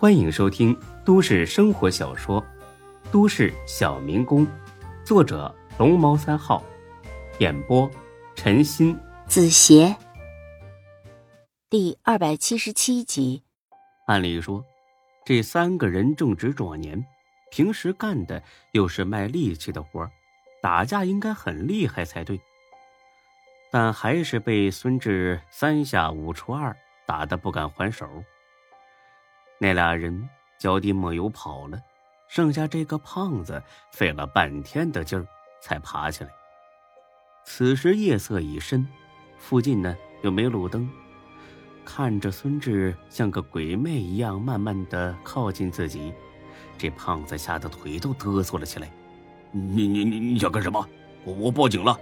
欢迎收听都市生活小说《都市小民工》，作者龙猫三号，演播陈鑫、子邪，第二百七十七集。按理说，这三个人正值壮年，平时干的又是卖力气的活打架应该很厉害才对。但还是被孙志三下五除二打得不敢还手。那俩人脚底抹油跑了，剩下这个胖子费了半天的劲儿才爬起来。此时夜色已深，附近呢又没路灯，看着孙志像个鬼魅一样慢慢的靠近自己，这胖子吓得腿都哆嗦了起来。你你你你想干什么？我我报警了。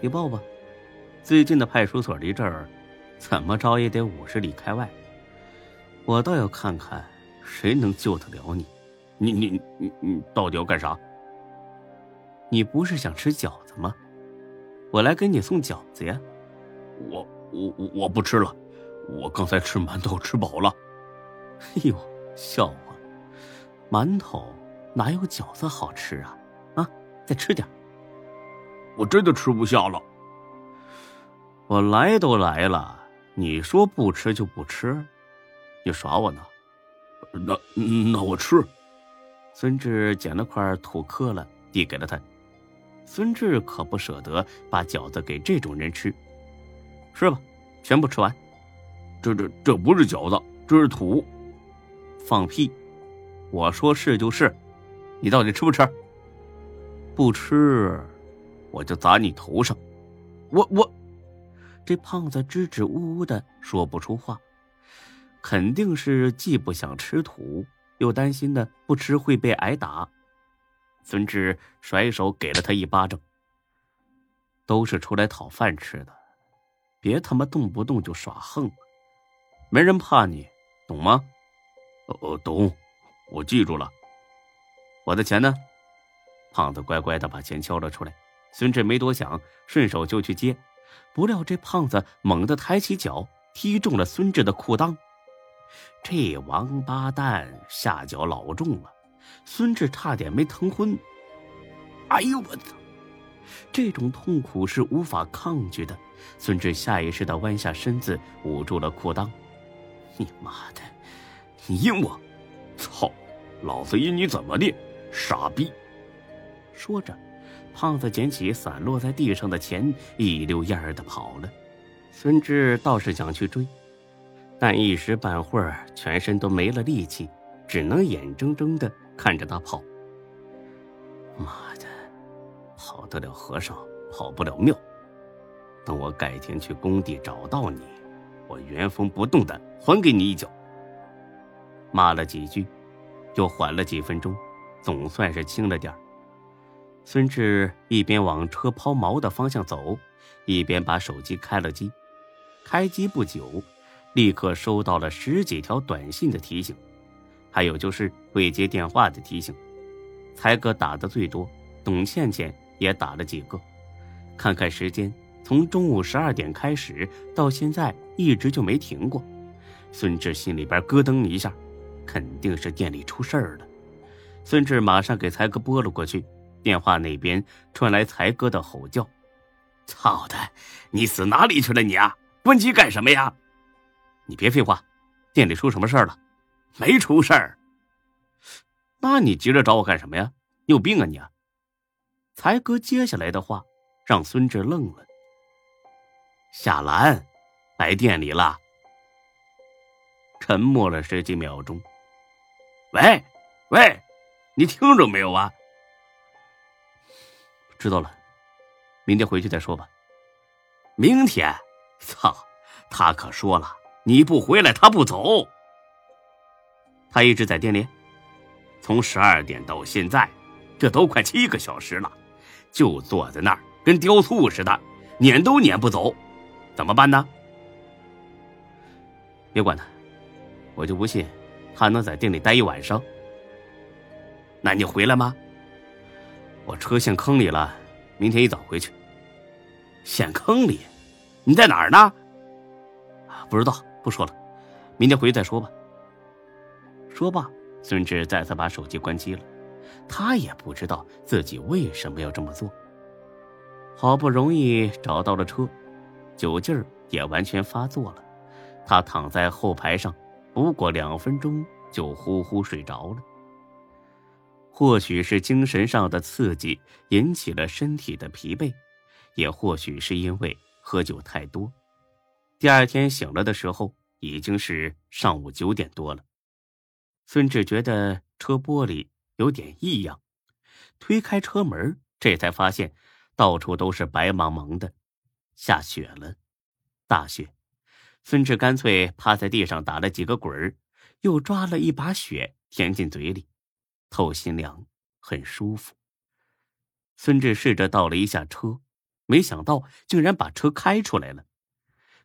你报吧，最近的派出所离这儿，怎么着也得五十里开外。我倒要看看，谁能救得了你？你你你你到底要干啥？你不是想吃饺子吗？我来给你送饺子呀。我我我不吃了，我刚才吃馒头吃饱了。哎呦，笑话，馒头哪有饺子好吃啊？啊，再吃点。我真的吃不下了。我来都来了，你说不吃就不吃。你耍我呢？那那我吃。孙志捡了块土磕了，递给了他。孙志可不舍得把饺子给这种人吃，吃吧，全部吃完。这这这不是饺子，这是土。放屁！我说是就是，你到底吃不吃？不吃，我就砸你头上。我我，这胖子支支吾吾的说不出话。肯定是既不想吃土，又担心呢不吃会被挨打。孙志甩手给了他一巴掌。都是出来讨饭吃的，别他妈动不动就耍横，没人怕你，懂吗？哦，懂，我记住了。我的钱呢？胖子乖乖的把钱交了出来。孙志没多想，顺手就去接，不料这胖子猛地抬起脚，踢中了孙志的裤裆。这王八蛋下脚老重了，孙志差点没疼昏。哎呦我操！这种痛苦是无法抗拒的。孙志下意识的弯下身子，捂住了裤裆。你妈的！你阴我！操！老子阴你怎么的？傻逼！说着，胖子捡起散落在地上的钱，一溜烟儿的跑了。孙志倒是想去追。但一时半会儿，全身都没了力气，只能眼睁睁的看着他跑。妈的，跑得了和尚跑不了庙。等我改天去工地找到你，我原封不动的还给你一脚。骂了几句，又缓了几分钟，总算是轻了点孙志一边往车抛锚的方向走，一边把手机开了机。开机不久。立刻收到了十几条短信的提醒，还有就是未接电话的提醒。才哥打的最多，董倩倩也打了几个。看看时间，从中午十二点开始到现在一直就没停过。孙志心里边咯噔一下，肯定是店里出事儿了。孙志马上给才哥拨了过去，电话那边传来才哥的吼叫：“操的，你死哪里去了你啊？关机干什么呀？”你别废话，店里出什么事儿了？没出事儿。那你急着找我干什么呀？你有病啊你！才哥接下来的话让孙志愣了。夏兰来店里了。沉默了十几秒钟。喂，喂，你听着没有啊？知道了，明天回去再说吧。明天？操，他可说了。你不回来，他不走。他一直在店里，从十二点到现在，这都快七个小时了，就坐在那儿跟雕塑似的，撵都撵不走，怎么办呢？别管他，我就不信他能在店里待一晚上。那你回来吗？我车陷坑里了，明天一早回去。陷坑里？你在哪儿呢？不知道。不说了，明天回去再说吧。说罢，孙志再次把手机关机了。他也不知道自己为什么要这么做。好不容易找到了车，酒劲儿也完全发作了。他躺在后排上，不过两分钟就呼呼睡着了。或许是精神上的刺激引起了身体的疲惫，也或许是因为喝酒太多。第二天醒了的时候，已经是上午九点多了。孙志觉得车玻璃有点异样，推开车门，这才发现到处都是白茫茫的，下雪了，大雪。孙志干脆趴在地上打了几个滚儿，又抓了一把雪填进嘴里。透心凉，很舒服。孙志试着倒了一下车，没想到竟然把车开出来了。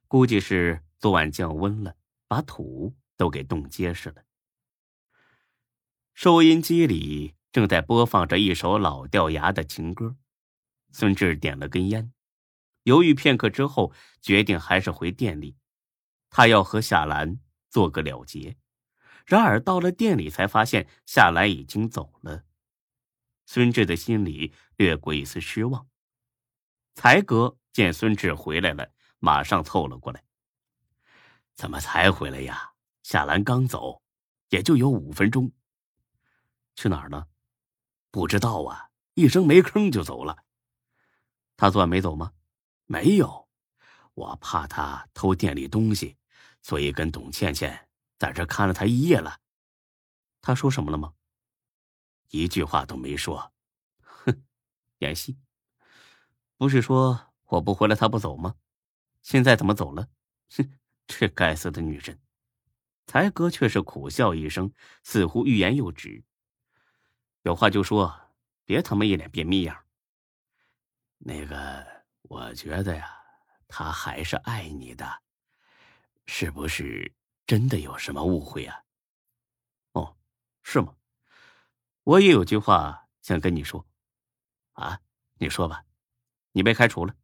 估计是昨晚降温了，把土都给冻结实了。收音机里正在播放着一首老掉牙的情歌。孙志点了根烟，犹豫片刻之后，决定还是回店里，他要和夏兰做个了结。然而到了店里，才发现夏兰已经走了。孙志的心里掠过一丝失望。才哥见孙志回来了，马上凑了过来：“怎么才回来呀？夏兰刚走，也就有五分钟。去哪儿了？不知道啊，一声没吭就走了。他昨晚没走吗？没有，我怕他偷店里东西，所以跟董倩倩。”在这看了他一夜了，他说什么了吗？一句话都没说，哼，演戏。不是说我不回来他不走吗？现在怎么走了？哼，这该死的女人！才哥却是苦笑一声，似乎欲言又止。有话就说，别他妈一脸便秘样。那个，我觉得呀，他还是爱你的，是不是？真的有什么误会啊？哦，是吗？我也有句话想跟你说。啊，你说吧。你被开除了。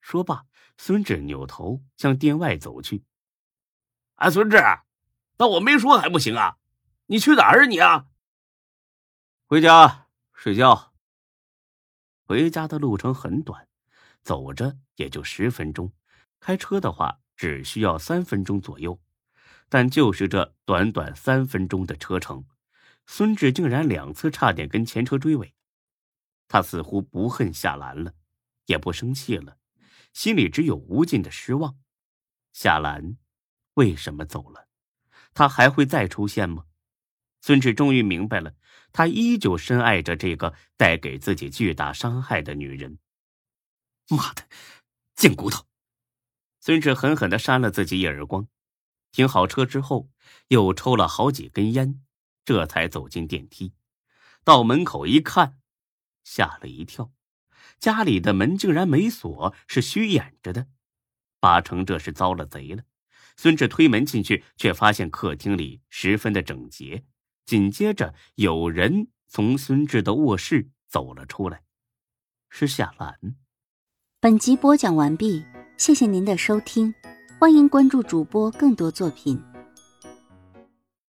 说罢，孙志扭头向店外走去。啊，孙志，那我没说还不行啊？你去哪儿啊你啊？回家睡觉。回家的路程很短，走着也就十分钟，开车的话只需要三分钟左右。但就是这短短三分钟的车程，孙志竟然两次差点跟前车追尾。他似乎不恨夏兰了，也不生气了，心里只有无尽的失望。夏兰为什么走了？他还会再出现吗？孙志终于明白了，他依旧深爱着这个带给自己巨大伤害的女人。妈的，贱骨头！孙志狠狠的扇了自己一耳光。停好车之后，又抽了好几根烟，这才走进电梯。到门口一看，吓了一跳，家里的门竟然没锁，是虚掩着的。八成这是遭了贼了。孙志推门进去，却发现客厅里十分的整洁。紧接着，有人从孙志的卧室走了出来，是夏兰。本集播讲完毕，谢谢您的收听。欢迎关注主播更多作品。